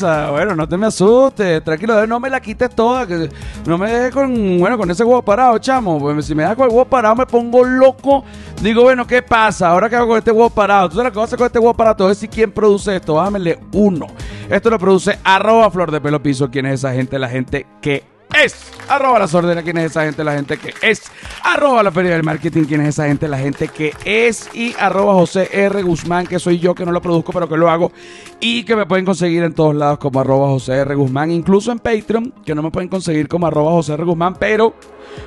Bueno, no te me asustes, tranquilo, no me la quites toda, que no me dejes con, bueno, con ese huevo parado, chamo. Pues si me das con el huevo parado me pongo loco. Digo, bueno, ¿qué pasa? Ahora qué hago con este huevo parado. ¿Tú sabes que vas a hacer con este huevo parado? Te voy a decir quién produce esto. Bájamele uno. Esto lo produce arroba flor de pelo piso. ¿Quién es esa gente? La gente que es. Arroba las órdenes, quién es esa gente, la gente que es. Arroba la feria del marketing, quién es esa gente, la gente que es. Y arroba José R. Guzmán, que soy yo, que no lo produzco, pero que lo hago. Y que me pueden conseguir en todos lados como arroba José R. Guzmán, incluso en Patreon, que no me pueden conseguir como arroba José R. Guzmán, pero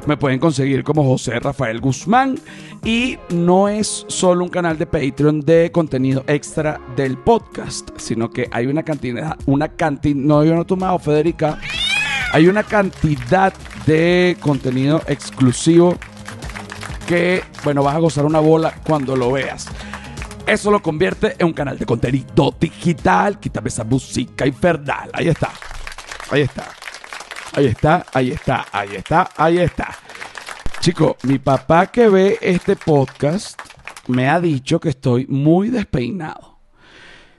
me pueden conseguir como José Rafael Guzmán. Y no es solo un canal de Patreon de contenido extra del podcast, sino que hay una cantidad, una cantidad, no, yo no he tomado, Federica. Hay una cantidad de contenido exclusivo que, bueno, vas a gozar una bola cuando lo veas. Eso lo convierte en un canal de contenido digital. Quítame esa música infernal. Ahí está. Ahí está. Ahí está, ahí está, ahí está, ahí está. Chico, mi papá que ve este podcast me ha dicho que estoy muy despeinado.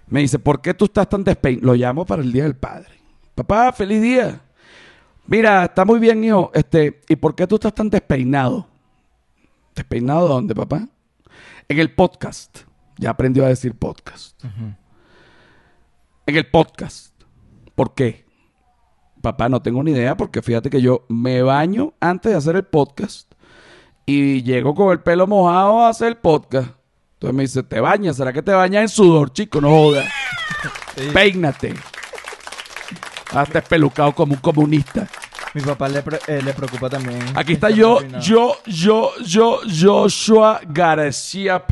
Me dice, ¿por qué tú estás tan despeinado? Lo llamo para el Día del Padre. Papá, feliz día. Mira, está muy bien, hijo. Este, ¿y por qué tú estás tan despeinado? ¿Despeinado dónde, papá? En el podcast. Ya aprendió a decir podcast. En el podcast. ¿Por qué? Papá, no tengo ni idea porque fíjate que yo me baño antes de hacer el podcast y llego con el pelo mojado a hacer el podcast. Entonces me dice, ¿te bañas? ¿Será que te bañas en sudor, chico? No jodas. Peínate. Hasta espelucado como un comunista. Mi papá le, pre- eh, le preocupa también. Aquí está yo, yo, yo, yo, Joshua García.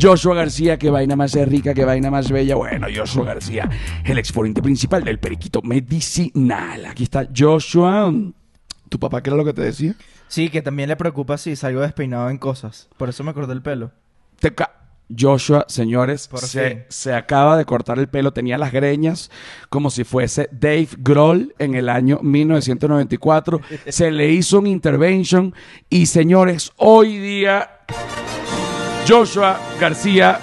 Joshua García, qué vaina más rica, qué vaina más bella. Bueno, Joshua García, el exponente principal del periquito medicinal. Aquí está Joshua. ¿Tu papá qué era lo que te decía? Sí, que también le preocupa si salgo despeinado en cosas. Por eso me corté el pelo. Te ca- Joshua, señores, se, se acaba de cortar el pelo, tenía las greñas como si fuese Dave Grohl en el año 1994. se le hizo un intervention y señores, hoy día Joshua García,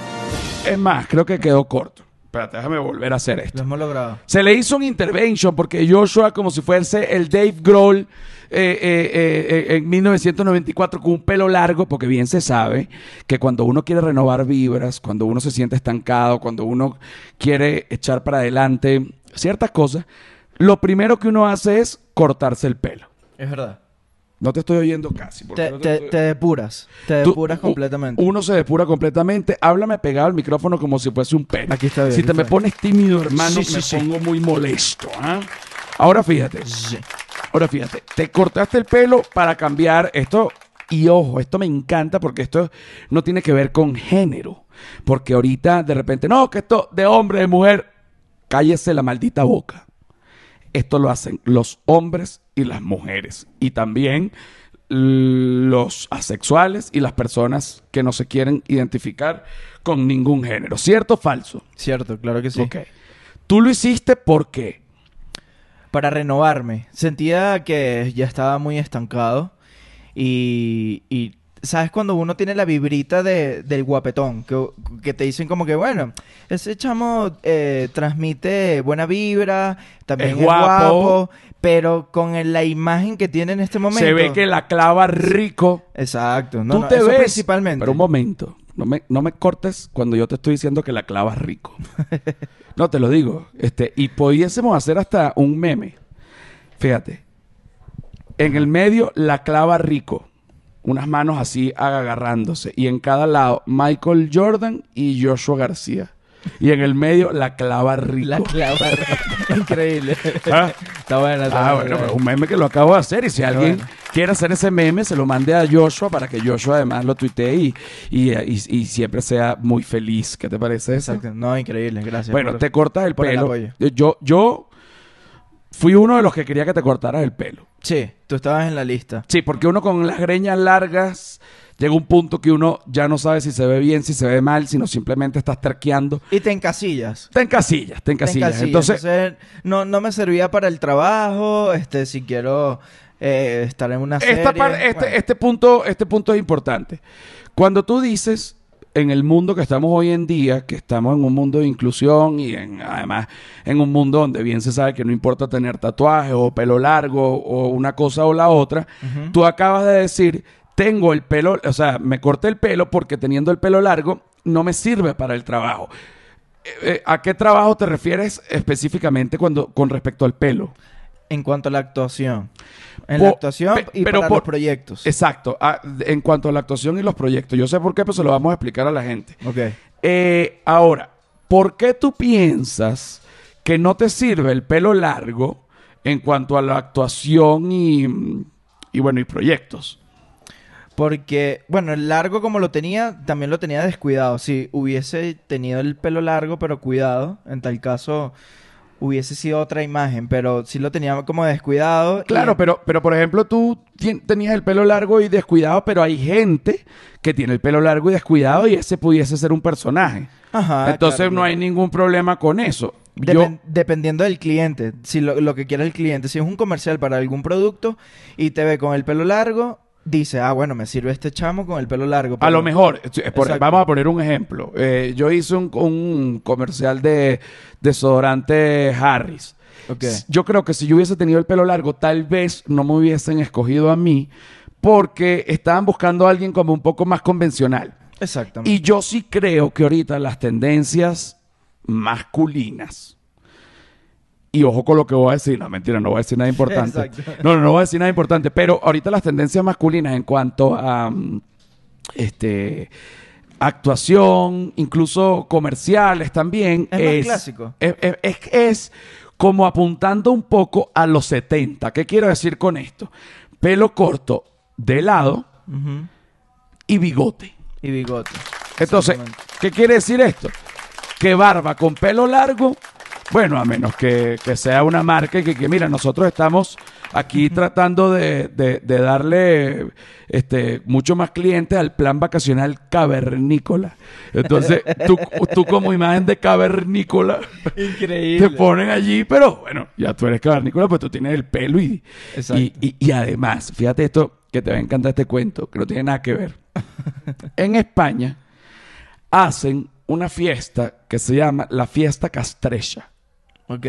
es más, creo que quedó corto. Espérate, déjame volver a hacer esto. Lo hemos logrado. Se le hizo un intervention porque Joshua, como si fuese el Dave Grohl eh, eh, eh, en 1994 con un pelo largo, porque bien se sabe que cuando uno quiere renovar vibras, cuando uno se siente estancado, cuando uno quiere echar para adelante ciertas cosas, lo primero que uno hace es cortarse el pelo. Es verdad. No te estoy oyendo casi. Te, no te te- estoy- te depuras. Te Tú- depuras completamente. Uno se depura completamente. Háblame pegado al micrófono como si fuese un pelo. Aquí está bien, Si te me bien. pones tímido, hermano, Sí, me sí. pongo muy molesto. ¿ah? Ahora fíjate. Ahora fíjate. Te cortaste el pelo para cambiar esto. Y ojo, esto me encanta porque esto no tiene que ver con género. Porque ahorita de repente, no, que esto de hombre, de mujer, cállese la maldita boca. Esto lo hacen los hombres y las mujeres. Y también los asexuales y las personas que no se quieren identificar con ningún género. ¿Cierto o falso? Cierto, claro que sí. Ok. Tú lo hiciste porque Para renovarme. Sentía que ya estaba muy estancado. Y, y ¿sabes? Cuando uno tiene la vibrita de, del guapetón, que, que te dicen como que, bueno, ese chamo eh, transmite buena vibra, también Es es, guapo. guapo, pero con el- la imagen que tiene en este momento. se ve que la clava rico. Exacto, no, tú no, te eso ves. principalmente. Pero un momento. No me, no me cortes cuando yo te estoy diciendo que la clavas rico. no, te lo digo. Este, y pudiésemos hacer hasta un meme. Fíjate. En el medio, la clava rico. Unas manos así agarrándose. Y en cada lado, Michael Jordan y Joshua García. Y en el medio, la clava rico. La clava. Increíble. Ah. Está buena, está Ah, bueno, pues un meme que lo acabo de hacer. Y si alguien bueno. quiere hacer ese meme, se lo mande a Joshua para que Joshua además lo tuitee y, y, y- y siempre sea muy feliz. ¿Qué te parece eso? Exacto. No, increíble. Gracias. Bueno, por- te cortas el pelo. apoyo. yo, yo fui uno de los que quería que te cortaras el pelo. Sí, tú estabas en la lista. Sí, porque uno con las greñas largas llega un punto que uno ya no sabe si se ve bien, si se ve mal, sino simplemente estás terqueando. Y te encasillas. Te encasillas, te Te encasillas. Entonces, Entonces, no, no me servía para el trabajo, este, si quiero eh, estar en una serie. Esta este, este, punto, este punto es importante. Cuando tú dices, en el mundo que estamos hoy en día, que estamos en un mundo de inclusión y en, además en un mundo donde bien se sabe que no importa tener tatuajes o pelo largo o una cosa o la otra, tú acabas de decir, tengo el pelo, o sea, me corté el pelo porque teniendo el pelo largo no me sirve para el trabajo. Eh, eh, ¿A qué trabajo te refieres específicamente cuando, con respecto al pelo? En cuanto a la actuación. En la actuación pe- y pero para por- los proyectos. Exacto, ah, en cuanto a la actuación y los proyectos. Yo sé por qué, pero se lo vamos a explicar a la gente. Ok. Eh, ahora, ¿por qué tú piensas que no te sirve el pelo largo en cuanto a la actuación y, y bueno, y proyectos? Porque, bueno, el largo como lo tenía, también lo tenía descuidado. Si hubiese tenido el pelo largo, pero cuidado, en tal caso hubiese sido otra imagen, pero sí lo tenía como descuidado. y- Claro, pero, pero por ejemplo, tú tenías el pelo largo y descuidado, pero hay gente que tiene el pelo largo y descuidado y ese pudiese ser un personaje. Ajá, Entonces claro, no hay ningún problema con eso. Yo, Depen- dependiendo del cliente, si lo, lo que quiera el cliente, si es un comercial para algún producto y te ve con el pelo largo, dice, ah, bueno, me sirve este chamo con el pelo largo. A lo mejor, por- vamos a poner un ejemplo. Eh, yo hice un, un comercial de desodorante Harris. Yo creo que si yo hubiese tenido el pelo largo, tal vez no me hubiesen escogido a mí porque estaban buscando a alguien como un poco más convencional. Exactamente. Y yo sí creo que ahorita las tendencias masculinas. Y ojo con lo que voy a decir. No, mentira, no voy a decir nada importante. Exacto. No, no, no voy a decir nada importante. Pero ahorita las tendencias masculinas en cuanto a mm, este actuación, incluso comerciales también. Es más clásico. Es, es- como apuntando un poco a los 70. ¿Qué quiero decir con esto? Pelo corto de lado y bigote. Y bigote. Entonces. ¿qué quiere decir esto? Que barba con pelo largo, bueno, a menos que, que sea una marca y que, que, mira, nosotros estamos aquí tratando de, de- de darle este, mucho más clientes al plan vacacional cavernícola. Entonces, tú, tú como imagen de cavernícola Increíble. te ponen allí, pero bueno, ya tú eres cavernícola, pues tú tienes el pelo y, y- y además, fíjate esto, que te va a encantar este cuento, que no tiene nada que ver. en España hacen una fiesta que se llama la fiesta castrecha. Ok.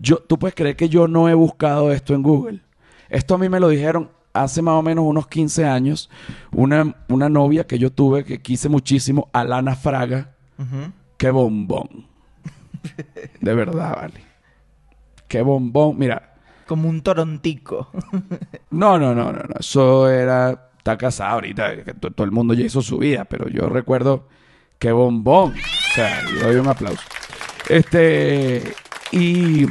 Yo, tú puedes creer que yo no he buscado esto en Google. Esto a mí me lo dijeron hace más o menos unos 15 años. Una, una novia que yo tuve que quise muchísimo, Alana Fraga. Ujú. Qué bombón. De verdad, vale. Qué bombón. Mira, Como un torontico. no, no, no, no, no. Eso era. Está casada ahorita. que to- todo el mundo ya hizo su vida. Pero yo recuerdo. Qué bombón. O sea, le doy un aplauso. Este. Y.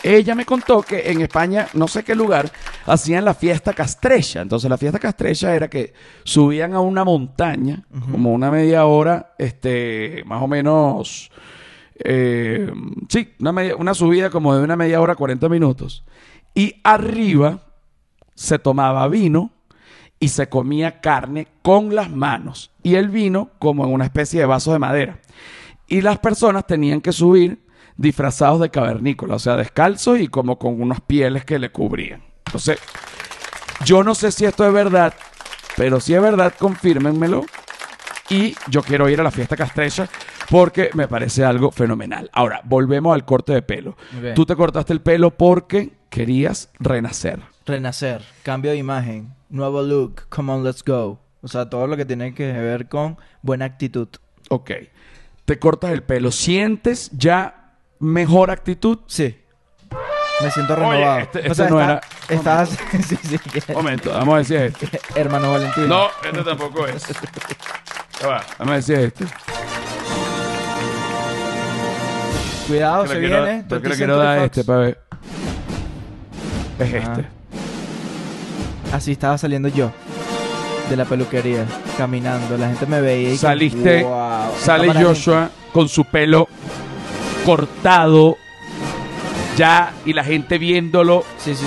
Ella me contó que en España, no sé qué lugar, hacían la fiesta castrecha. Entonces, la fiesta castrecha era que subían a una montaña, como una media hora, este, más o menos. eh, sí, una, media- una subida como de una media hora, 40 minutos. Y arriba se tomaba vino y se comía carne con las manos. Y el vino como en una especie de vaso de madera. Y las personas tenían que subir disfrazados de cavernícola, o sea, descalzos y como con unas pieles que le cubrían. Entonces, yo no sé si esto es verdad, pero si es verdad, confírmenmelo. Y yo quiero ir a la fiesta castrecha porque me parece algo fenomenal. Ahora, volvemos al corte de pelo. Tú te cortaste el pelo porque querías renacer. Renacer, cambio de imagen, nuevo look, come on, let's go. O sea, todo lo que tiene que ver con buena actitud. Ok. Te cortas el pelo. ¿Sientes ya mejor actitud? Sí. Me siento renovado. este- o este sea, no está- era- Estás... sí, sí. que- Momento, vamos a decir este. Hermano Valentín. No, este tampoco es. Va, vamos a decir este. Cuidado, Que se viene. yo que 20 le quiero dar Century este para ver. Es Ah. este. Así estaba saliendo yo. De la peluquería. Caminando. La gente me veía y... que, Saliste, "Wow, esta sale Joshua con su pelo cortado ya y la gente viéndolo Sí, sí,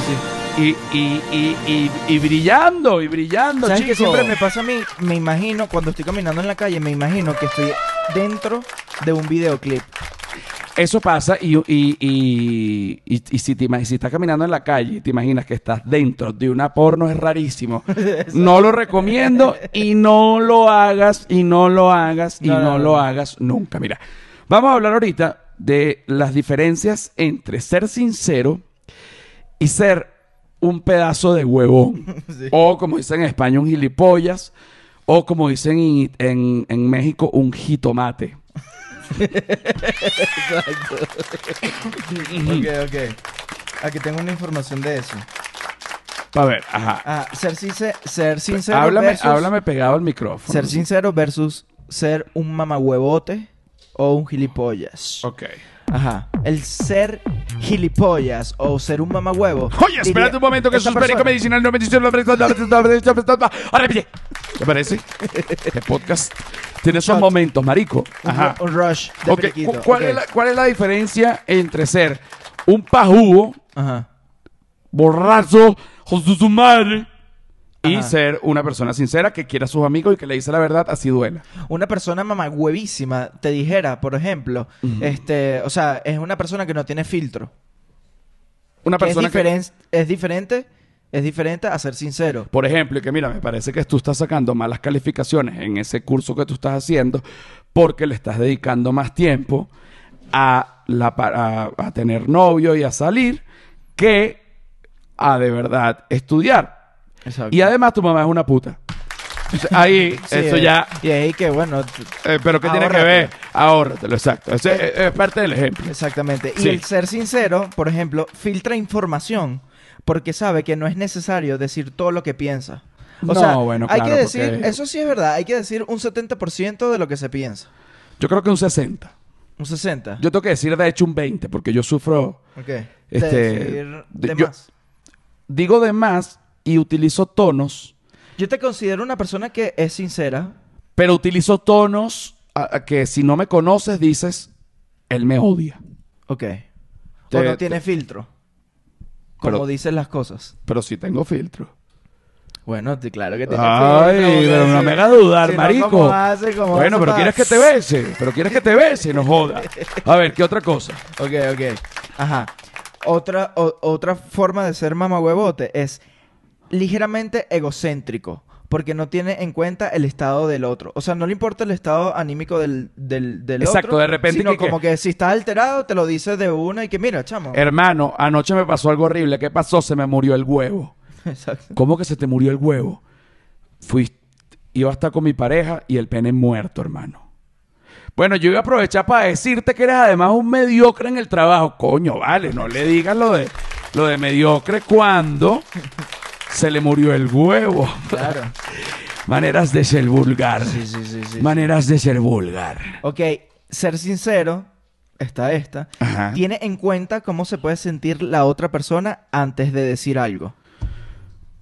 sí. y, y, y, y, brillando y brillando, ¿Sabes qué chico. siempre me pasa a mí? Me imagino, cuando estoy caminando en la calle, me imagino que estoy dentro de un videoclip. Eso pasa y, y, y, y- y si, te si estás caminando en la calle y te imaginas que estás dentro de una porno es rarísimo. no lo recomiendo y no lo hagas y no lo hagas y No, no, no, no, lo hagas nunca. Mira, vamos a hablar ahorita de las diferencias entre ser sincero y ser un pedazo de huevón. Sí. O como dicen en España, un gilipollas. O como dicen en, en- en México, un jitomate. Exacto. ok, ok. Aquí tengo una información de eso. A ver, ajá. Ah, ser, since- ser sincero Háblame, versus... háblame pegado al micrófono. Ser sincero versus ser un mamahuevote o un gilipollas. Ok. Ajá. El ser gilipollas o ser un mamahuevo. Oye, espérate un momento que es médico persona- medicinal, no medicinal, no medicinal. Ahora pille. ¿Te parece? ¿Qué podcast? Tiene esos Shot. momentos, marico. Un, Ajá. ru- un rush de Ok, periquito. cu- ¿cuál, Ok. Es la, ¿Cuál es la diferencia entre ser un pajugo, Ajá. borracho, con su madre, y Ajá. ser una persona sincera que quiera a sus amigos y que le dice la verdad así duela? Una persona mamagüevísima te dijera, por ejemplo, este, o sea, es una persona que no tiene filtro. Una Que es, persona que, diferen- es diferente, es diferente a ser sincero. por ejemplo, y que mira, me parece que tú estás sacando malas calificaciones en ese curso que tú estás haciendo porque le estás dedicando más tiempo a, la, a tener novio y a salir que a de verdad estudiar. Exacto. Y además tu mamá es una puta. Ahí, Sí, eso eh, ya... Y ahí que, bueno, eh, pero ¿qué tiene que ver? Ahórratelo, exacto. Ese es, es parte del ejemplo. exactamente. Y Sí. el ser sincero, por ejemplo, filtra información porque sabe que no es necesario decir todo lo que piensa. O No, sea, bueno, hay claro, que decir, porque- eso sí es verdad, hay que decir un 70% de lo que se piensa. Yo creo que un 60. Un 60. Yo tengo que decir de hecho un 20 porque yo sufro... ok. este, de decir de de- yo- más. Digo de más y utilizo tonos, Yo te considero una persona que es sincera. pero utilizo tonos a- a que si no me conoces dices, él me odia. Ok. Te- o no te- tiene filtro. Como Pero- dicen las cosas. Pero sí tengo filtro. Bueno, claro que tiene Ay, filtro, porque pero no me hagas dudar, si no, marico. ¿cómo hace? ¿Cómo Bueno, pero quieres que te bese, pero quieres que te bese, no joda. A ver, ¿qué otra cosa? Ok, ok. Ajá. Otra, o- otra forma de ser mamahuevote es ligeramente egocéntrico. Porque no tiene en cuenta el estado del otro. O sea, no le importa el estado anímico del, del, del Exacto, otro. de repente Sino que- como que si estás alterado, te lo dice de una y que mira, chamo. Hermano, anoche me pasó algo horrible. ¿Qué pasó? Se me murió el huevo. Exacto. ¿Cómo que se te murió el huevo? Fui, iba a estar con mi pareja y el pene muerto, hermano. Bueno, yo iba a aprovechar para decirte que eres además un mediocre en el trabajo. Coño, vale, no le digas lo de, lo de mediocre cuando se le murió el huevo. Claro. Maneras de ser vulgar. Sí, sí, sí, sí. Maneras de ser vulgar. Ok, ser sincero, está esta, Ajá. tiene en cuenta cómo se puede sentir la otra persona antes de decir algo.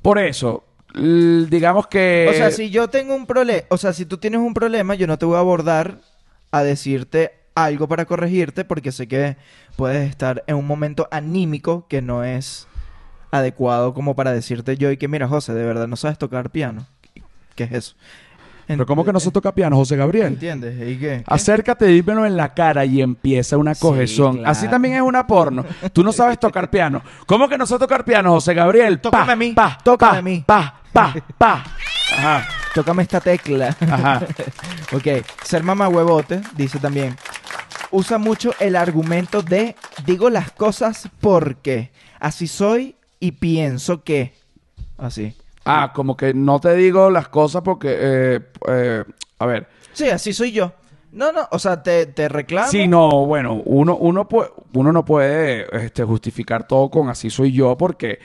Por eso, digamos que... O sea, si yo tengo un problema, o sea, si tú tienes un problema, yo no te voy a abordar a decirte algo para corregirte porque sé que puedes estar en un momento anímico que no es adecuado como para decirte yo y que mira, José, de verdad no sabes tocar piano. ¿Qué es eso? Pero ¿cómo que no se toca piano, José Gabriel? ¿Entiendes? ¿Y qué? Acércate, dímelo en la cara y empieza una Sí, claro. Así también es una porno. Tú no sabes tocar piano. ¿Cómo que no sabes tocar piano, José Gabriel? Tócame Pa, a mí, Pa, tócame pa, a mí. Pa, pa, pa. Ajá, Tócame esta tecla. ajá. Ok, ser mamá huevote, dice también. Usa mucho el argumento de digo las cosas porque así soy y pienso que. Así. Ah, como que no te digo las cosas porque... eh, eh, a ver. Sí, así soy yo. No, no, o sea, te, te reclamo. Sí, no, bueno, uno, uno, puede, uno no puede este, justificar todo con así soy yo porque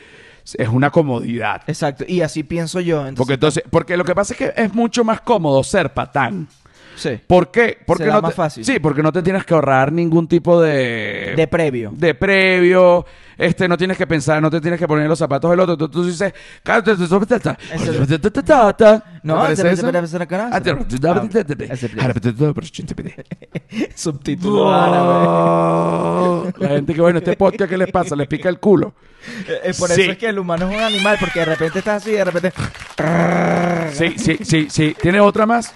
es una comodidad. Exacto, y así pienso yo. Entonces, Porque entonces, porque lo que pasa es que es mucho más cómodo ser patán. Sí, ¿Por qué? Porque Se da no más te- fácil. Sí, porque no te tienes que ahorrar ningún tipo de de previo. de previo, este no tienes que pensar, no te tienes que poner los zapatos del otro, tú, tú dices, No, Subtítulo árabe. La gente que bueno, este podcast ¿qué les pasa? Les pica el culo. Eh, por eso es que el humano es un animal, porque de repente estás así y de repente. Sí, sí, sí, sí. ¿Tienes otra más?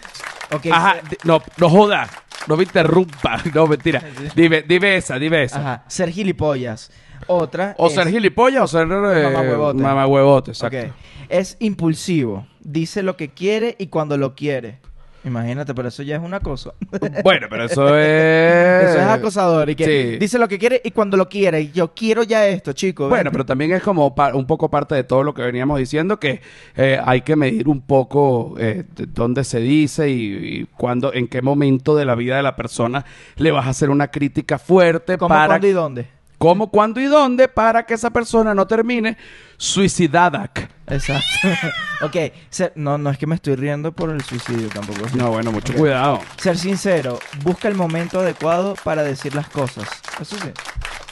Ok, Ajá, de- no, no joda. No me interrumpa. No, mentira. Dime, dime esa, dime esa. Ajá. Ser gilipollas. Otra. O es- ser gilipollas o ser eh, Mamahuevote. exacto. Es impulsivo. Dice lo que quiere y cuando lo quiere. Imagínate, pero eso ya es una cosa. Bueno, pero eso es... Eso es acosador. Y que sí. dice lo que quiere y cuando lo quiere. Y yo quiero ya esto, chicos. Bueno, pero también es como un poco parte de todo lo que veníamos diciendo, que eh, hay que medir un poco eh, de dónde se dice y, y cuándo, en qué momento de la vida de la persona le vas a hacer una crítica fuerte ¿Cómo, para cuándo y dónde? Cómo, cuándo y dónde para que esa persona no termine suicidada. Exacto. ok. ser- no, no es que me estoy riendo por el suicidio tampoco. No, bueno, mucho cuidado. Ser sincero. Busca el momento adecuado para decir las cosas. Eso sí.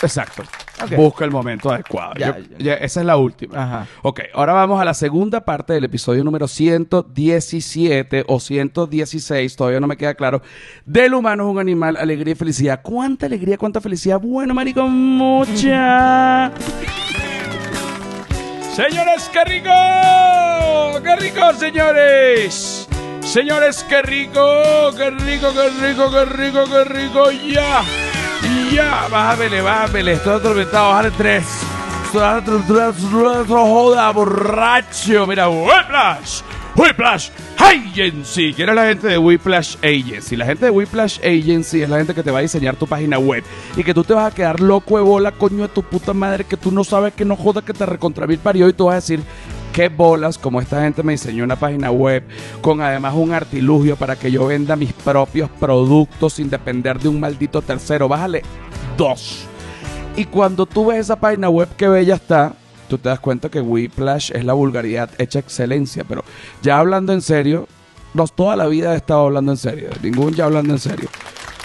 Exacto. Busca el momento adecuado. Ya, Yo- ya. ya, esa es la última. Ajá. Ok, ahora vamos a la segunda parte del episodio número 117 o 116, todavía no me queda claro. Del humano es un animal, alegría y felicidad. ¿Cuánta alegría, cuánta felicidad? Bueno, marico, mucha. Señores, qué rico. Qué rico, señores. Señores, qué rico. Qué rico, qué rico, qué rico, qué rico. Ya. Ya. Bájamele, bájamele. Estoy atormentado. Bájale tres. Joda, borracho. Mira, Whiplash. Whiplash Agency. ¿Quién es la gente de Whiplash Agency? La gente de Whiplash Agency es la gente que te va a diseñar tu página web. Y que tú te vas a quedar loco de bola, coño de tu puta madre, que tú no sabes que no joda que te recontra mil parió y tú vas a decir. Qué bolas, como esta gente me diseñó una página web con además un artilugio para que yo venda mis propios productos sin depender de un maldito tercero. Bájale dos. Y cuando tú ves esa página web que bella está, tú te das cuenta que Whiplash es la vulgaridad hecha excelencia. Pero ya hablando en serio, no, toda la vida he estado hablando en serio. Ningún ya hablando en serio.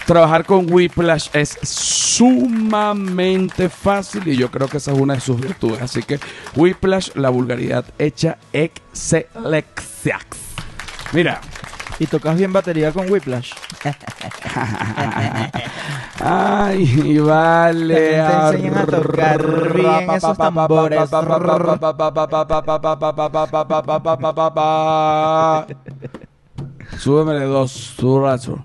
Trabajar con Whiplash es sumamente fácil y yo creo que esa es una de sus virtudes. Así que Whiplash, la vulgaridad hecha excelencia. Mira, ¿Y tocas bien batería con Whiplash? Ay, vale. Te enseñan a tocar bien esos tambores. Súbemele dos, rato.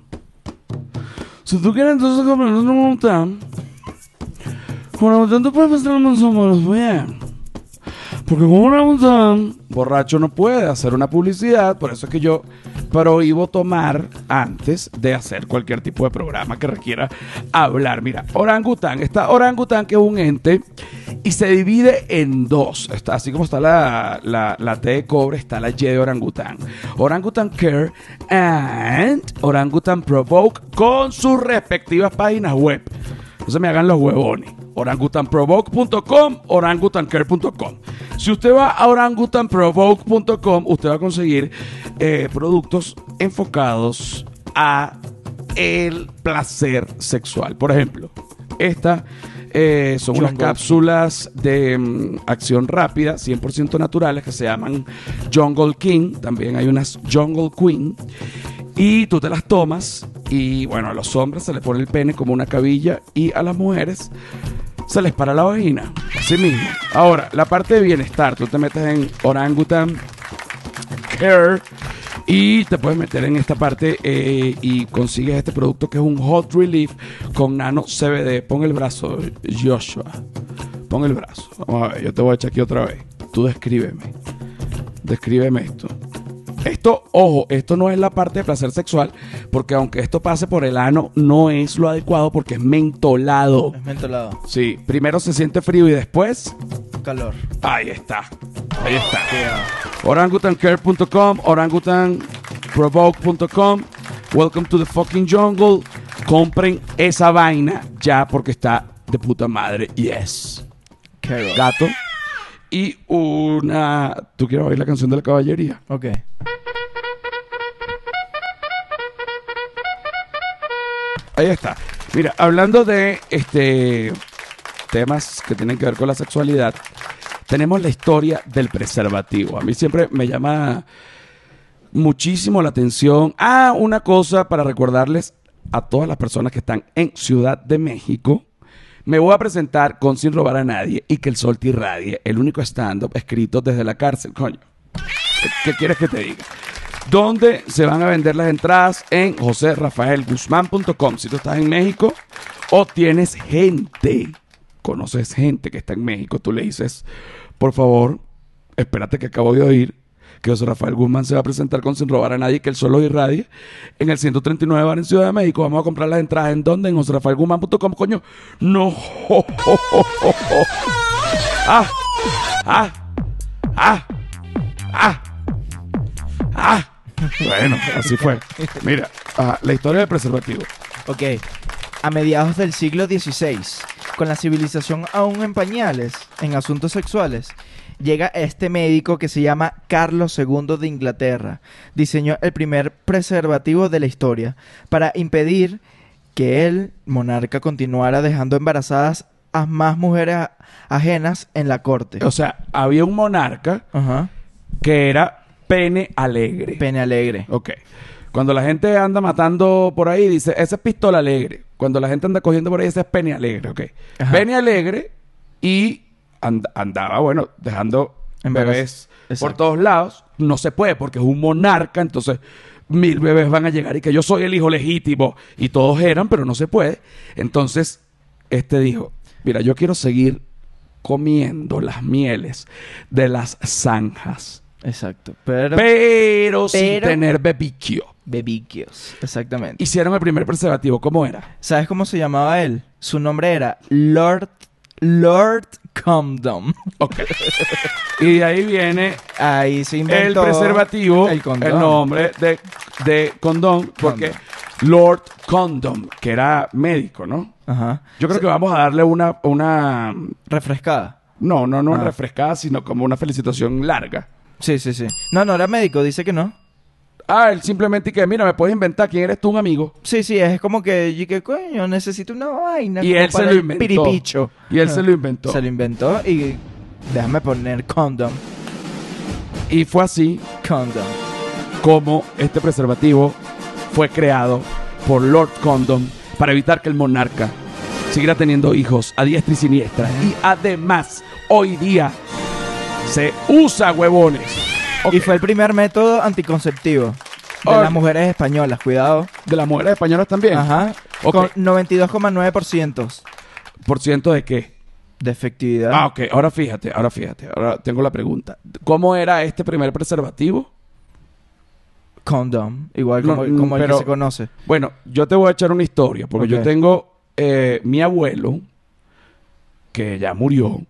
Si tú quieres entonces comprar una montaña, con una montaña tú puedes pasar la manzana bien. Porque con una borracho no puede hacer una publicidad, por eso es que yo prohíbo tomar antes de hacer cualquier tipo de programa que requiera hablar. Mira, orangután, está orangután que es un ente y se divide en dos. Está, así como está la, la, la T de cobre, está la Y de orangután. Orangután Care and Orangután Provoke con sus respectivas páginas web. No se me hagan los huevones. Orangutanprovoke.com, orangutancare.com. Si usted va a orangutanprovoke.com, usted va a conseguir eh, productos enfocados a el placer sexual. Por ejemplo, esta eh, son unas cápsulas de mm, acción rápida, 100% naturales, que se llaman Jungle King. También hay unas Jungle Queen. Y tú te las tomas y bueno, a los hombres se les pone el pene como una cabilla y a las mujeres se les para la vagina. Así mismo. Ahora, la parte de bienestar, tú te metes en Orangutan Care y te puedes meter en esta parte eh, y consigues este producto que es un Hot Relief con nano CBD. Pon el brazo, Joshua. Pon el brazo. Vamos a ver, yo te voy a echar aquí otra vez. Tú descríbeme. Descríbeme esto. Esto, ojo, esto no es la parte de placer sexual, porque aunque esto pase por el ano, no es lo adecuado porque es mentolado. Es mentolado. Sí, primero se siente frío y después, Calor. ahí está. Ahí está. Orangutancare.com, orangutanprovoke.com. Welcome to the fucking jungle. Compren esa vaina ya porque está de puta madre. Yes. Carol. Gato. Y una. ¿Tú quieres oír la canción de la caballería? Ok. Ahí está. Mira, hablando de este temas que tienen que ver con la sexualidad, tenemos la historia del preservativo. A mí siempre me llama muchísimo la atención. Ah, una cosa para recordarles a todas las personas que están en Ciudad de México. Me voy a presentar con Sin Robar a Nadie y que el sol te irradie, el único stand-up escrito desde la cárcel, coño. ¿Qué, qué quieres que te diga? Donde se van a vender las entradas en joserrafaelguzmán.com. Si tú estás en México o tienes gente, conoces gente que está en México, tú le dices, por favor, espérate que acabo de oír que José Rafael Guzmán se va a presentar con Sin Robar a Nadie, que el solo irradie, en el 139 bar en Ciudad de México. Vamos a comprar las entradas en donde, en joserrafaelguzmán.com, coño. No. Ah, ah, ah, ah, ah. Bueno, así fue. Mira, ah, la historia del preservativo. Ok. A mediados del siglo XVI, con la civilización aún en pañales en asuntos sexuales, llega este médico que se llama Carlos II de Inglaterra. Diseñó el primer preservativo de la historia para impedir que el monarca continuara dejando embarazadas a más mujeres ajenas en la corte. O sea, había un monarca Ajá. que era pene alegre. Pene alegre. Ok. Cuando la gente anda matando por ahí, dice, esa es pistola alegre. Cuando la gente anda cogiendo por ahí, ese es pene alegre, ok. Ajá. Pene alegre y and- andaba, bueno, dejando bebés por todos lados. No se puede porque es un monarca, entonces mil bebés van a llegar y que yo soy el hijo legítimo. Y todos eran, pero no se puede. Entonces, este dijo, mira, yo quiero seguir comiendo las mieles de las zanjas. Exacto. Pero, Pero, sin Pero- tener bebiquio. bebiquios. Exactamente. Hicieron el primer preservativo. ¿Cómo era? ¿Sabes cómo se llamaba él? Su nombre era Lord Lord Condom. Ok. y de ahí viene Ahí se el inventó preservativo, el el, condón. nombre de, de condón, porque Lord Condom, que era médico, ¿no? Ajá. Yo creo que vamos a darle una, una Refrescada. no, no, no Ah. refrescada, sino como una felicitación larga. Sí, sí, sí. No, no era médico, dice que no. Ah, él simplemente que, mira, me puedes inventar quién eres tú, un amigo. Sí, sí, es como que, y que coño, necesito una vaina. Y como él se para lo el inventó. Piripicho. Y él se lo inventó. Se lo inventó y déjame poner condom. Y fue así Condom. como este preservativo fue creado por Lord Condom para evitar que el monarca siguiera teniendo hijos a diestra y siniestra. Y además, hoy día se usa huevones. Y fue el primer método anticonceptivo de las mujeres españolas, cuidado. de las mujeres españolas también. Ajá. Ok. Con 92,9% ¿Por ciento de qué? de efectividad. Ah, ok. Ahora fíjate, ahora fíjate. Ahora tengo la pregunta. ¿Cómo era este primer preservativo? Condom, igual No, como, como el que se conoce. Bueno, yo te voy a echar una historia, porque yo tengo eh, mi abuelo, que ya murió,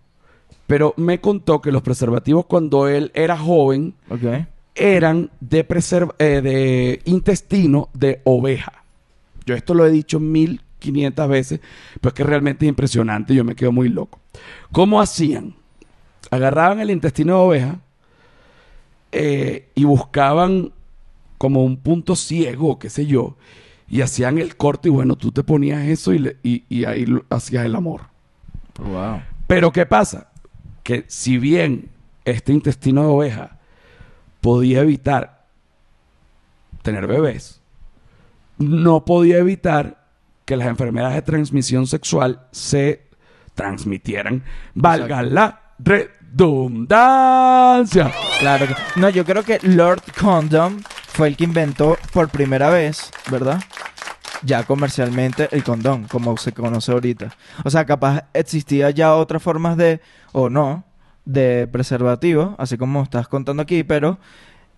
pero me contó que los preservativos cuando él era joven eran de, preserv- eh, de intestino de oveja. Yo esto lo he dicho 1500 veces, pero es que realmente es impresionante, yo me quedo muy loco. ¿Cómo hacían? Agarraban el intestino de oveja eh, y buscaban como un punto ciego, qué sé yo, y hacían el corte y bueno, tú te ponías eso y, le- y- y ahí hacías el amor. Wow. Pero ¿qué pasa? Que si bien este intestino de oveja podía evitar tener bebés, no podía evitar que las enfermedades de transmisión sexual se transmitieran. Valga la redundancia. Claro. que- No, yo creo que Lord Condom fue el que inventó por primera vez, ¿verdad? Ya comercialmente el condón, como se conoce ahorita. O sea, capaz existía ya otras formas de, o no, de preservativo, así como estás contando aquí, pero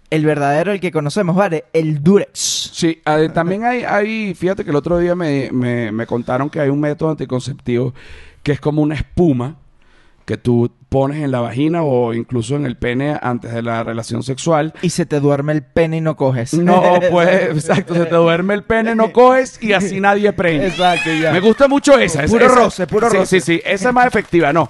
el verdadero, el que conocemos, ¿vale? El Durex. Sí, eh, también hay, hay, fíjate que el otro día me, me- me contaron que hay un método anticonceptivo que es como una espuma que tú pones en la vagina o incluso en el pene antes de la relación sexual. Y se te duerme el pene y no coges. No, pues, exacto, se te duerme el pene, no coges y así nadie prende. Exacto, ya. Me gusta mucho esa. esa- Puro esa- roce, puro sí, roce. Sí, sí, esa es más efectiva, no.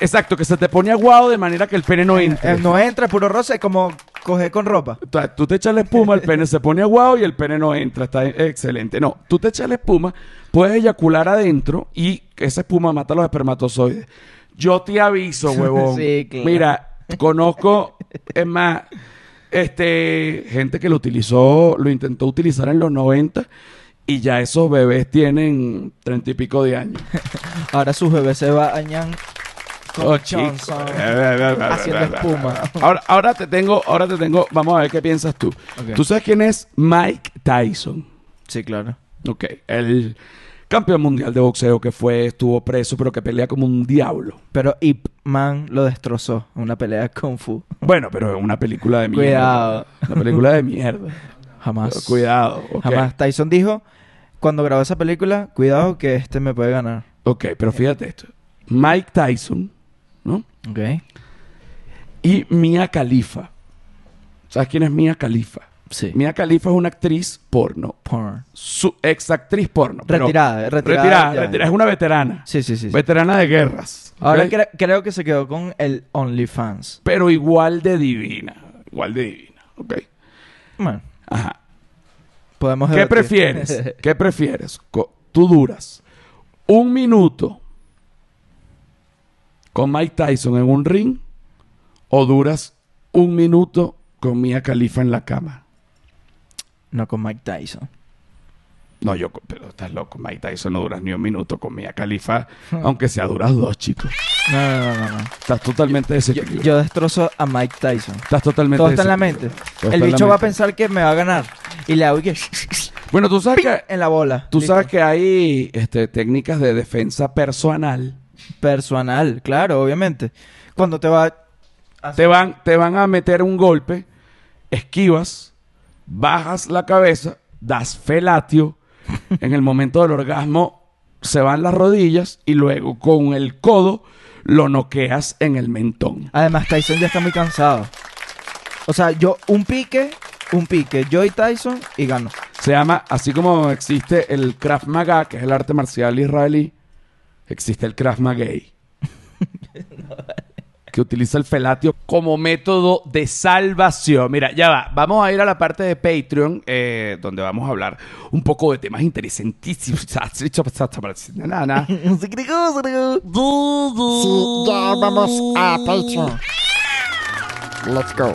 Exacto, que se te pone aguado de manera que el pene no entre. Eh, no entra, puro roce, es como coger con ropa. Tú te echas la espuma, el pene se pone aguado y el pene no entra. Está excelente. No, tú te echas la espuma, puedes eyacular adentro y esa espuma mata los espermatozoides. Yo te aviso, huevón. Sí, claro. Mira, conozco, es más, este, gente que lo utilizó, lo intentó utilizar en los 90 y ya esos bebés tienen treinta y pico de años. Ahora sus bebés se bañan Con Oh. Johnson. Haciendo espuma. Ahora, ahora te tengo, ahora te tengo, vamos a ver qué piensas tú. ¿Tú sabes quién es Mike Tyson? Sí, claro. Ok, el campeón mundial de boxeo que fue, estuvo preso, pero que pelea como un diablo. Pero Ip Man lo destrozó en una pelea de Kung Fu. Bueno, pero es una película de mierda. Cuidado. Una película de mierda. Jamás. Cuidado. Jamás. Tyson dijo, cuando grabó esa película, cuidado que este me puede ganar. Ok, pero fíjate esto. Mike Tyson, ¿no? Ok. Y Mia Khalifa. ¿Sabes quién es Mia Khalifa? Sí. Mia Khalifa es una actriz porno. Porn. Su ex actriz porno. Retirada, retirada. Retirada, ya. retirada. Es una veterana. Sí, sí, sí. sí. Veterana de guerras. Ahora creo que se quedó con el OnlyFans. Pero igual de divina. Igual de divina. Ok. Bueno, Ajá. podemos ¿Qué prefieres? ¿Qué prefieres? Co- Tú duras un minuto con Mike Tyson en un ring o duras un minuto con Mia Khalifa en la cama. No con Mike Tyson. No, yo, pero estás loco. Mike Tyson no duras ni un minuto con Mia Khalifa, aunque sea duras dos, chicos. No, no, no, no. Estás totalmente desequilibrado. yo destrozo a Mike Tyson. Estás totalmente Todo está en la mente. Todo el bicho va a pensar que me va a ganar. Y le hago y que... Bueno, tú sabes que, en la bola. tú Listo. sabes que hay este, técnicas de defensa personal. Personal, claro, obviamente. Cuando te va... Te van, te van a meter un golpe, esquivas, bajas la cabeza, das felatio. en el momento del orgasmo se van las rodillas y luego con el codo lo noqueas en el mentón. Además, Tyson ya está muy cansado. O sea, yo, un pique, un pique. Yo y Tyson y gano. Se llama, así como existe el Krav Maga, que es el arte marcial israelí, existe el Krav Magay. que utiliza el felatio como método de salvación. Mira, ya va. Vamos a ir a la parte de Patreon, eh, donde vamos a hablar un poco de temas interesantísimos. Sí, ya vamos a Patreon. Let's go.